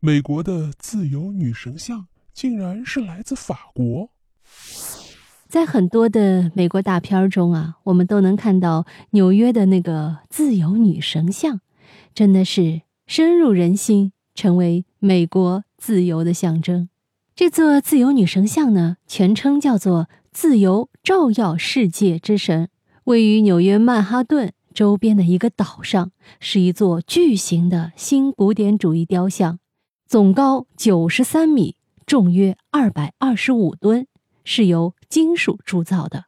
美国的自由女神像竟然是来自法国。在很多的美国大片中啊，我们都能看到纽约的那个自由女神像，真的是深入人心，成为美国自由的象征。这座自由女神像呢，全称叫做“自由照耀世界之神”，位于纽约曼哈顿周边的一个岛上，是一座巨型的新古典主义雕像，总高九十三米，重约二百二十五吨，是由金属铸造的。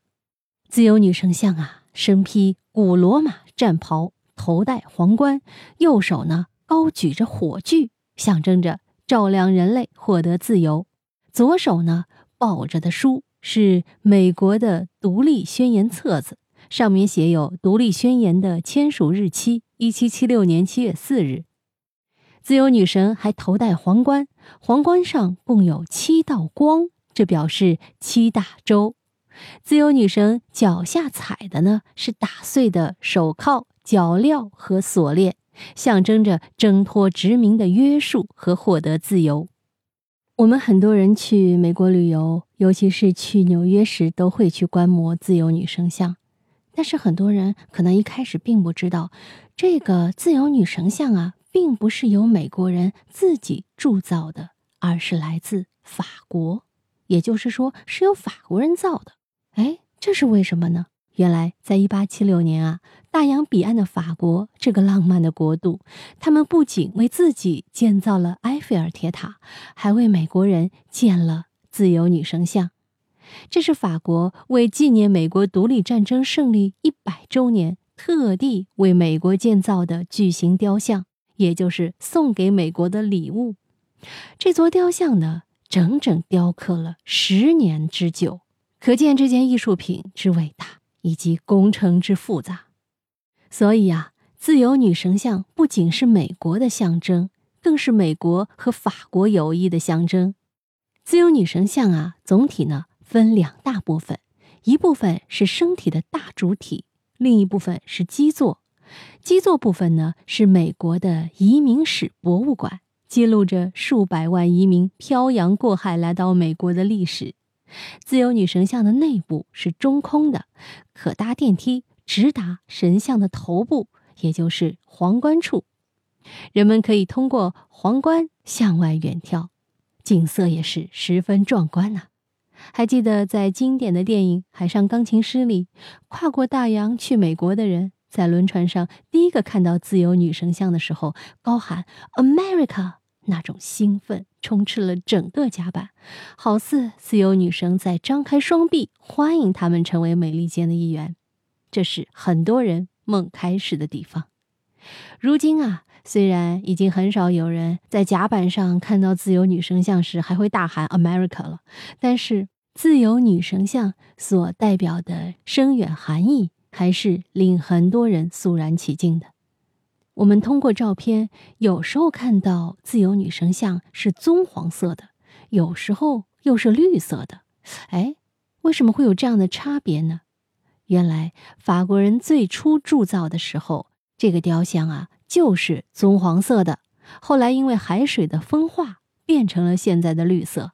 自由女神像啊，身披古罗马战袍，头戴皇冠，右手呢高举着火炬，象征着照亮人类，获得自由。左手呢抱着的书是美国的独立宣言册子，上面写有独立宣言的签署日期：一七七六年七月四日。自由女神还头戴皇冠，皇冠上共有七道光，这表示七大洲。自由女神脚下踩的呢是打碎的手铐、脚镣和锁链，象征着挣脱殖民的约束和获得自由。我们很多人去美国旅游，尤其是去纽约时，都会去观摩自由女神像。但是很多人可能一开始并不知道，这个自由女神像啊，并不是由美国人自己铸造的，而是来自法国，也就是说是由法国人造的。哎，这是为什么呢？原来，在一八七六年啊，大洋彼岸的法国这个浪漫的国度，他们不仅为自己建造了埃菲尔铁塔，还为美国人建了自由女神像。这是法国为纪念美国独立战争胜利一百周年，特地为美国建造的巨型雕像，也就是送给美国的礼物。这座雕像呢，整整雕刻了十年之久，可见这件艺术品之伟大。以及工程之复杂，所以啊，自由女神像不仅是美国的象征，更是美国和法国友谊的象征。自由女神像啊，总体呢分两大部分，一部分是身体的大主体，另一部分是基座。基座部分呢是美国的移民史博物馆，记录着数百万移民漂洋过海来到美国的历史。自由女神像的内部是中空的，可搭电梯直达神像的头部，也就是皇冠处。人们可以通过皇冠向外远眺，景色也是十分壮观呐。还记得在经典的电影《海上钢琴师》里，跨过大洋去美国的人，在轮船上第一个看到自由女神像的时候，高喊 “America”。那种兴奋充斥了整个甲板，好似自由女神在张开双臂欢迎他们成为美利坚的一员。这是很多人梦开始的地方。如今啊，虽然已经很少有人在甲板上看到自由女神像时还会大喊 “America” 了，但是自由女神像所代表的深远含义，还是令很多人肃然起敬的。我们通过照片，有时候看到自由女神像是棕黄色的，有时候又是绿色的。哎，为什么会有这样的差别呢？原来法国人最初铸造的时候，这个雕像啊就是棕黄色的，后来因为海水的风化，变成了现在的绿色。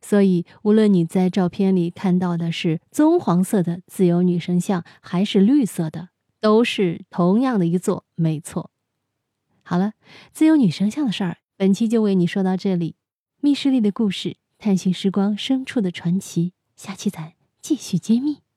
所以，无论你在照片里看到的是棕黄色的自由女神像，还是绿色的。都是同样的一座，没错。好了，自由女神像的事儿，本期就为你说到这里。密室里的故事，探寻时光深处的传奇，下期咱继续揭秘。